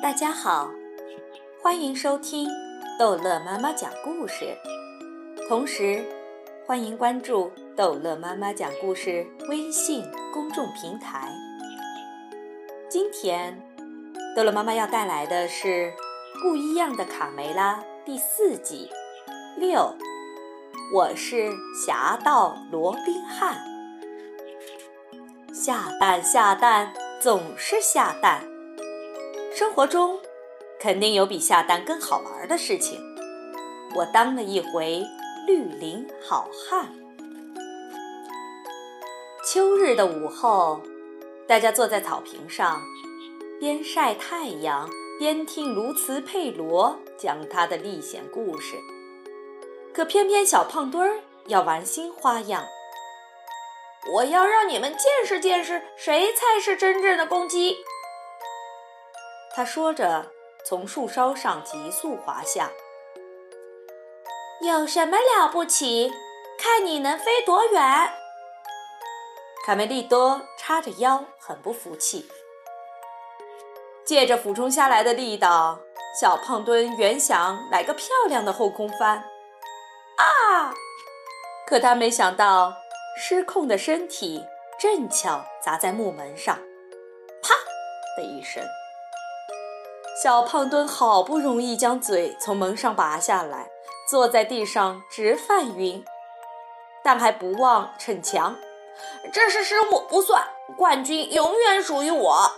大家好，欢迎收听逗乐妈妈讲故事，同时欢迎关注逗乐妈妈讲故事微信公众平台。今天，逗乐妈妈要带来的是《不一样的卡梅拉》第四集六。我是侠盗罗宾汉，下蛋下蛋总是下蛋。生活中肯定有比下蛋更好玩的事情。我当了一回绿林好汉。秋日的午后，大家坐在草坪上，边晒太阳边听卢茨佩罗讲他的历险故事。可偏偏小胖墩儿要玩新花样，我要让你们见识见识谁才是真正的公鸡。他说着，从树梢上急速滑下。有什么了不起？看你能飞多远！卡梅利多叉着腰，很不服气。借着俯冲下来的力道，小胖墩原想来个漂亮的后空翻。啊！可他没想到，失控的身体正巧砸在木门上，啪的一声。小胖墩好不容易将嘴从门上拔下来，坐在地上直犯晕，但还不忘逞强：“这是失误不算，冠军永远属于我。”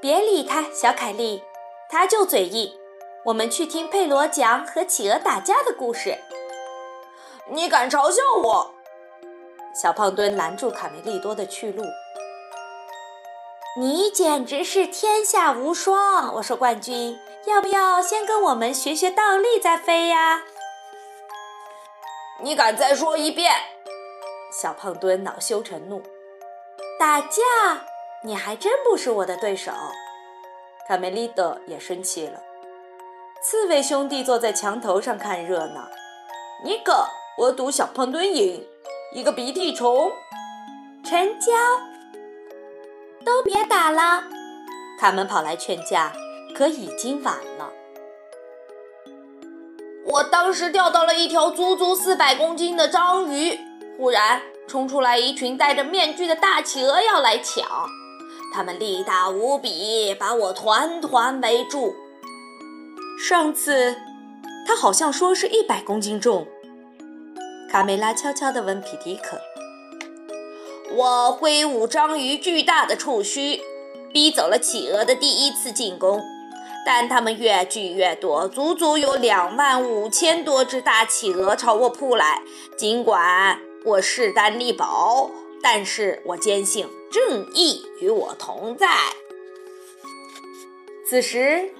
别理他，小凯莉，他就嘴硬。我们去听佩罗讲和企鹅打架的故事。你敢嘲笑我？小胖墩拦住卡梅利多的去路。你简直是天下无双！我说冠军，要不要先跟我们学学倒立再飞呀？你敢再说一遍？小胖墩恼羞成怒。打架？你还真不是我的对手。卡梅利多也生气了。刺猬兄弟坐在墙头上看热闹。尼克，我赌小胖墩赢。一个鼻涕虫，成交。都别打了。卡门跑来劝架，可已经晚了。我当时钓到了一条足足四百公斤的章鱼，忽然冲出来一群戴着面具的大企鹅要来抢，他们力大无比，把我团团围住。上次，他好像说是一百公斤重。卡梅拉悄悄地问皮迪克：“我挥舞章鱼巨大的触须，逼走了企鹅的第一次进攻，但他们越聚越多，足足有两万五千多只大企鹅朝我扑来。尽管我势单力薄，但是我坚信正义与我同在。”此时。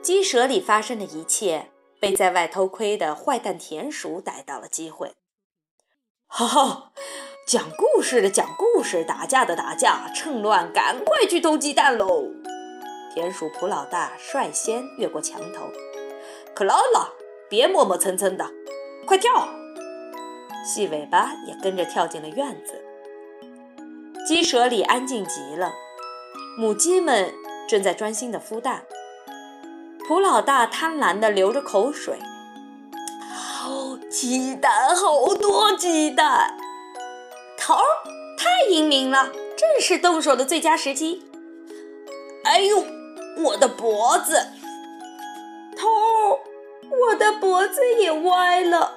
鸡舍里发生的一切被在外偷窥的坏蛋田鼠逮到了机会。哈哈，讲故事的讲故事，打架的打架，趁乱赶快去偷鸡蛋喽！田鼠普老大率先越过墙头。克拉拉，别磨磨蹭蹭的，快跳！细尾巴也跟着跳进了院子。鸡舍里安静极了，母鸡们正在专心地孵蛋。普老大贪婪地流着口水，好鸡蛋，好多鸡蛋！头太英明了，正是动手的最佳时机。哎呦，我的脖子！头，我的脖子也歪了。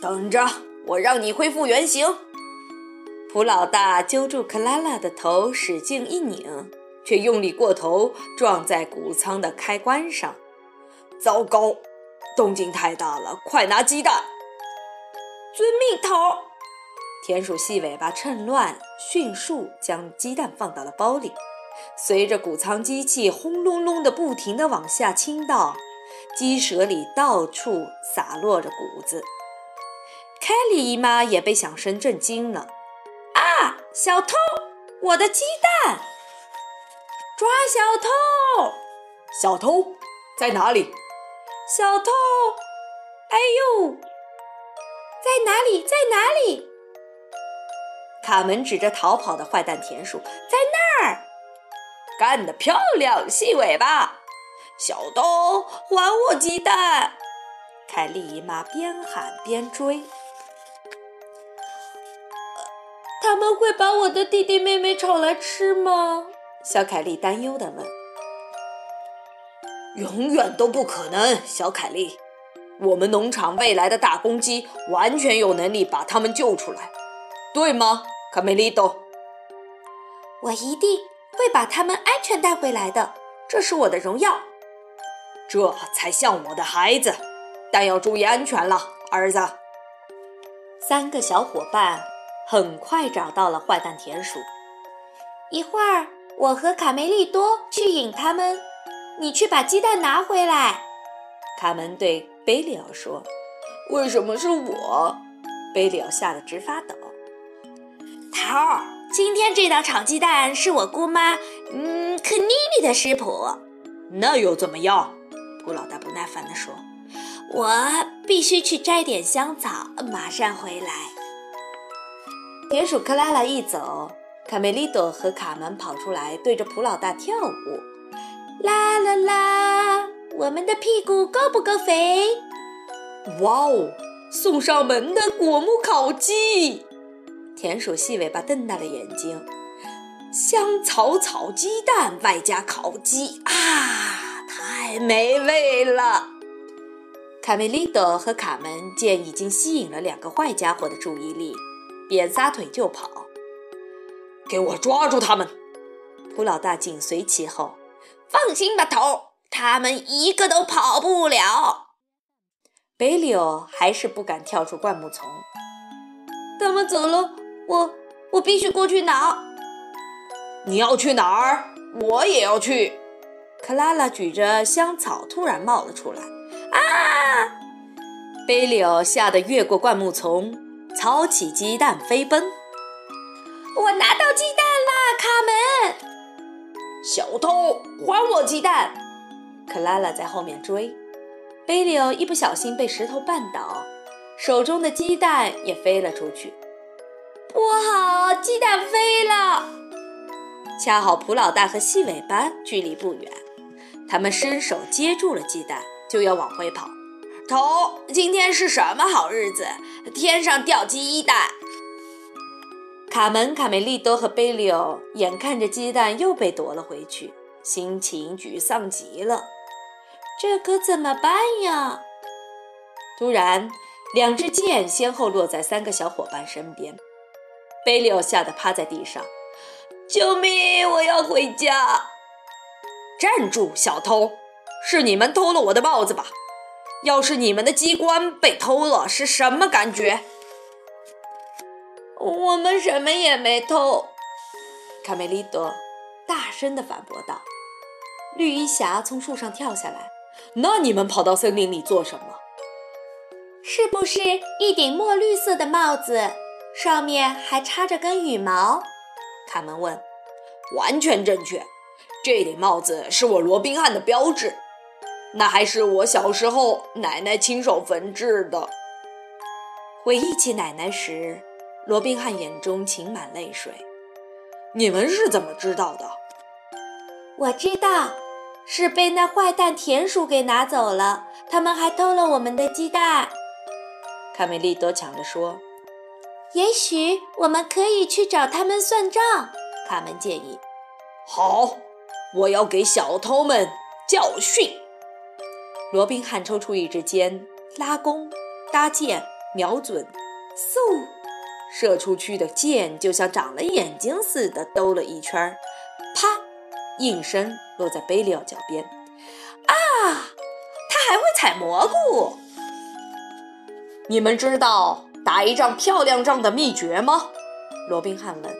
等着，我让你恢复原形。普老大揪住克拉拉的头，使劲一拧。却用力过头，撞在谷仓的开关上。糟糕，动静太大了！快拿鸡蛋！遵命，头。田鼠细尾巴趁乱，迅速将鸡蛋放到了包里。随着谷仓机器轰隆隆的不停地往下倾倒，鸡舍里到处洒落着谷子。凯莉姨妈也被响声震惊了。啊，小偷！我的鸡蛋！抓小偷！小偷在哪里？小偷！哎呦，在哪里？在哪里？卡门指着逃跑的坏蛋田鼠，在那儿。干得漂亮，细尾巴！小东，还我鸡蛋！凯莉姨妈边喊边追。他们会把我的弟弟妹妹炒来吃吗？小凯莉担忧地问。永远都不可能，小凯莉。我们农场未来的大公鸡完全有能力把他们救出来，对吗，卡梅利多？我一定会把他们安全带回来的，这是我的荣耀。这才像我的孩子，但要注意安全了，儿子。三个小伙伴很快找到了坏蛋田鼠。一会儿，我和卡梅利多去引他们，你去把鸡蛋拿回来。卡门对贝里奥说：“为什么是我？”贝里奥吓得直发抖。头儿，今天这道炒鸡蛋是我姑妈，嗯，克妮妮的食谱。那又怎么样？胡老大不耐烦地说：“我必须去摘点香草，马上回来。”田鼠克拉拉一走，卡梅利多和卡门跑出来，对着普老大跳舞。啦啦啦！我们的屁股够不够肥？哇哦！送上门的果木烤鸡，田鼠细尾巴瞪大了眼睛。香草炒鸡蛋外加烤鸡啊！太美味了！卡梅利多和卡门见已经吸引了两个坏家伙的注意力，便撒腿就跑。给我抓住他们！普老大紧随其后。放心吧，头，他们一个都跑不了。贝里奥还是不敢跳出灌木丛。他们走了，我我必须过去拿。你要去哪儿？我也要去。克拉拉举着香草，突然冒了出来。啊！贝里奥吓得越过灌木丛，操起鸡蛋飞奔。我拿到鸡蛋啦，卡门！小偷，还我鸡蛋！克拉拉在后面追。贝里奥一不小心被石头绊倒，手中的鸡蛋也飞了出去。不好，鸡蛋飞了！恰好普老大和细尾巴距离不远。他们伸手接住了鸡蛋，就要往回跑。头，今天是什么好日子？天上掉鸡蛋！卡门、卡梅利多和贝利欧眼看着鸡蛋又被夺了回去，心情沮丧极了。这可怎么办呀？突然，两支箭先后落在三个小伙伴身边。贝利欧吓得趴在地上：“救命！我要回家！”站住，小偷！是你们偷了我的帽子吧？要是你们的机关被偷了，是什么感觉？我们什么也没偷。卡梅利多大声地反驳道。绿衣侠从树上跳下来。那你们跑到森林里做什么？是不是一顶墨绿色的帽子，上面还插着根羽毛？卡门问。完全正确。这顶帽子是我罗宾汉的标志，那还是我小时候奶奶亲手缝制的。回忆起奶奶时，罗宾汉眼中噙满泪水。你们是怎么知道的？我知道，是被那坏蛋田鼠给拿走了。他们还偷了我们的鸡蛋。卡梅利多抢着说：“也许我们可以去找他们算账。”卡门建议。好。我要给小偷们教训。罗宾汉抽出一支箭，拉弓、搭箭、瞄准，嗖，射出去的箭就像长了眼睛似的兜了一圈，啪，应声落在贝利奥脚边。啊，他还会采蘑菇！你们知道打一仗漂亮仗的秘诀吗？罗宾汉问。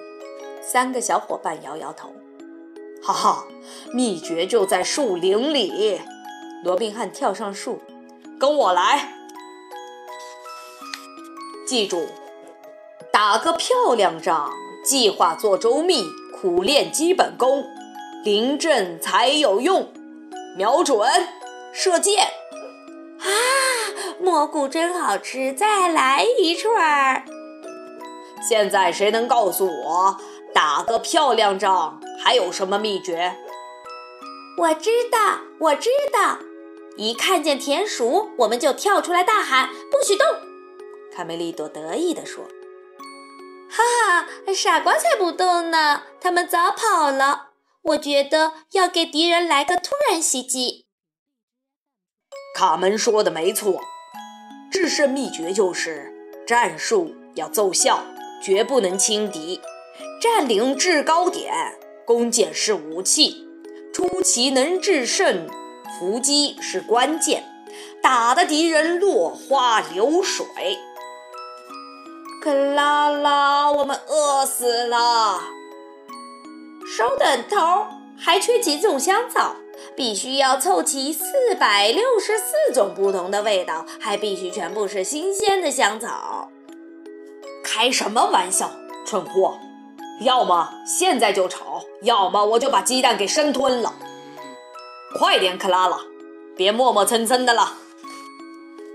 三个小伙伴摇摇头。哈哈，秘诀就在树林里。罗宾汉跳上树，跟我来。记住，打个漂亮仗，计划做周密，苦练基本功，临阵才有用。瞄准，射箭。啊，蘑菇真好吃，再来一串儿。现在谁能告诉我？打个漂亮仗还有什么秘诀？我知道，我知道。一看见田鼠，我们就跳出来大喊：“不许动！”卡梅利多得意地说：“哈哈，傻瓜才不动呢，他们早跑了。我觉得要给敌人来个突然袭击。”卡门说的没错，制胜秘诀就是战术要奏效，绝不能轻敌。占领制高点，弓箭是武器，出奇能制胜。伏击是关键，打得敌人落花流水。克拉拉，我们饿死了！稍等，头还缺几种香草，必须要凑齐四百六十四种不同的味道，还必须全部是新鲜的香草。开什么玩笑，蠢货！要么现在就炒，要么我就把鸡蛋给生吞了。快点，克拉拉，别磨磨蹭蹭的了。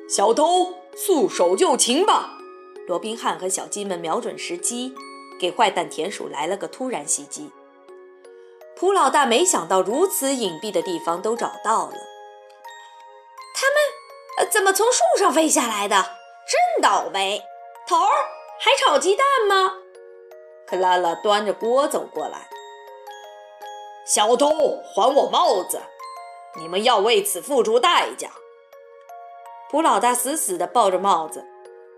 小偷，束手就擒吧！罗宾汉和小鸡们瞄准时机，给坏蛋田鼠来了个突然袭击。普老大没想到如此隐蔽的地方都找到了。他们怎么从树上飞下来的？真倒霉！头儿，还炒鸡蛋吗？克拉拉端着锅走过来。小偷，还我帽子！你们要为此付出代价。普老大死死地抱着帽子，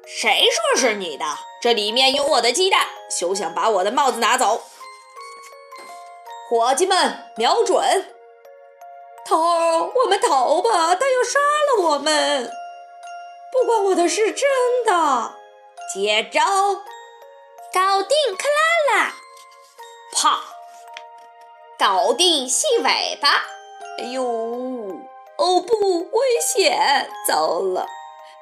谁说是你的？这里面有我的鸡蛋，休想把我的帽子拿走！伙计们，瞄准！头儿，我们逃吧，他要杀了我们！不关我的事，真的。接招！搞定克拉拉！啪！搞定细尾巴！哎呦，哦不，危险！糟了！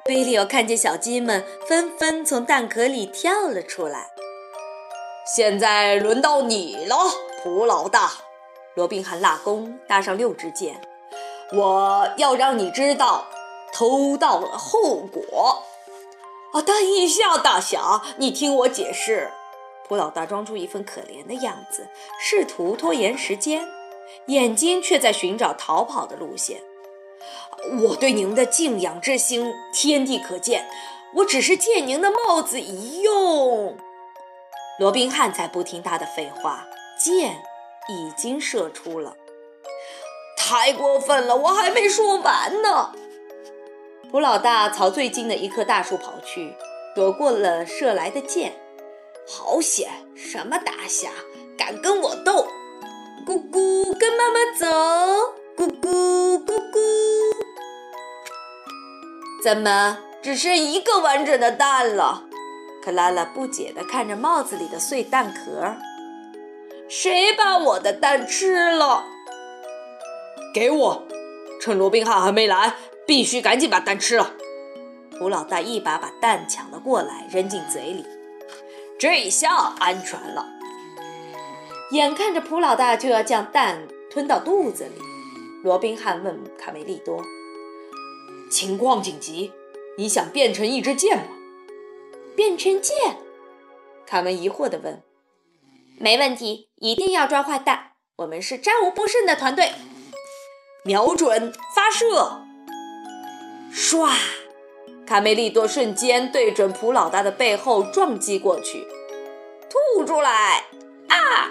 贝利奥看见小鸡们纷纷从蛋壳里跳了出来。现在轮到你了，普老大！罗宾汉拉弓，搭上六支箭。我要让你知道偷盗的后果。啊，等一下，大侠，你听我解释。普老大装出一副可怜的样子，试图拖延时间。眼睛却在寻找逃跑的路线。我对您的敬仰之心，天地可见。我只是借您的帽子一用。罗宾汉才不听他的废话，箭已经射出了。太过分了，我还没说完呢。普老大朝最近的一棵大树跑去，躲过了射来的箭。好险！什么大侠，敢跟我斗？咕咕，跟妈妈走。咕咕咕咕，怎么只剩一个完整的蛋了？克拉拉不解地看着帽子里的碎蛋壳。谁把我的蛋吃了？给我！趁罗宾汉还没来，必须赶紧把蛋吃了。胡老大一把把蛋抢了过来，扔进嘴里。这下安全了。眼看着普老大就要将蛋吞到肚子里，罗宾汉问卡梅利多：“情况紧急，你想变成一支箭吗？”“变成箭？”卡门疑惑地问。“没问题，一定要抓坏蛋。我们是战无不胜的团队。”“瞄准，发射！”唰，卡梅利多瞬间对准普老大的背后撞击过去，吐出来！啊！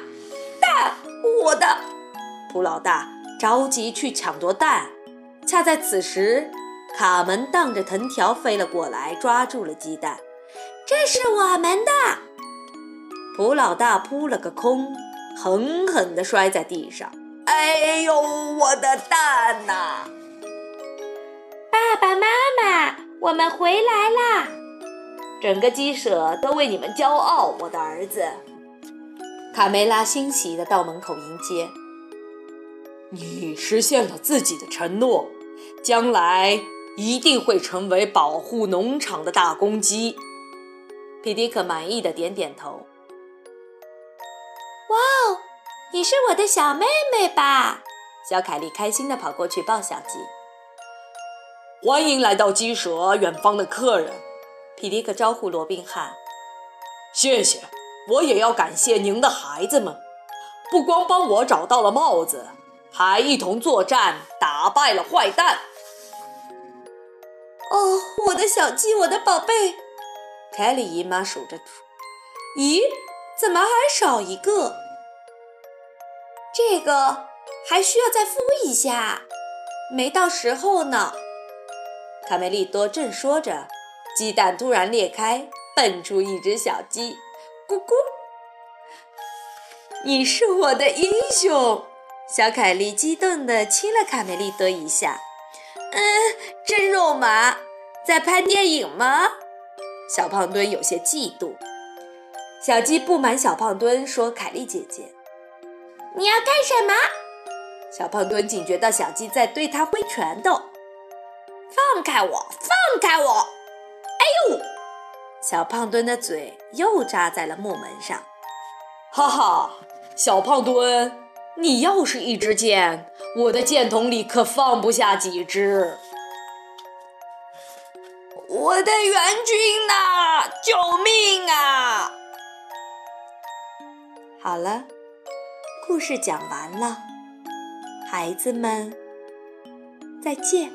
蛋我的普老大着急去抢夺蛋，恰在此时，卡门荡着藤条飞了过来，抓住了鸡蛋。这是我们的！普老大扑了个空，狠狠地摔在地上。哎呦，我的蛋呐！爸爸妈妈，我们回来啦！整个鸡舍都为你们骄傲，我的儿子。卡梅拉欣喜地到门口迎接。你实现了自己的承诺，将来一定会成为保护农场的大公鸡。皮迪克满意的点点头。哇哦，你是我的小妹妹吧？小凯莉开心的跑过去抱小鸡。欢迎来到鸡舍，远方的客人。皮迪克招呼罗宾汉。谢谢。我也要感谢您的孩子们，不光帮我找到了帽子，还一同作战，打败了坏蛋。哦，我的小鸡，我的宝贝，凯莉姨妈数着，咦，怎么还少一个？这个还需要再孵一下，没到时候呢。卡梅利多正说着，鸡蛋突然裂开，蹦出一只小鸡，咕咕！你是我的英雄！小凯莉激动地亲了卡梅利多一下。嗯，真肉麻，在拍电影吗？小胖墩有些嫉妒。小鸡不满小胖墩说：“凯莉姐姐，你要干什么？”小胖墩警觉到小鸡在对他挥拳头。放开我！放开我！哎呦！小胖墩的嘴又扎在了木门上。哈哈，小胖墩，你要是一支箭，我的箭筒里可放不下几支。我的援军呐！救命啊！好了，故事讲完了，孩子们，再见。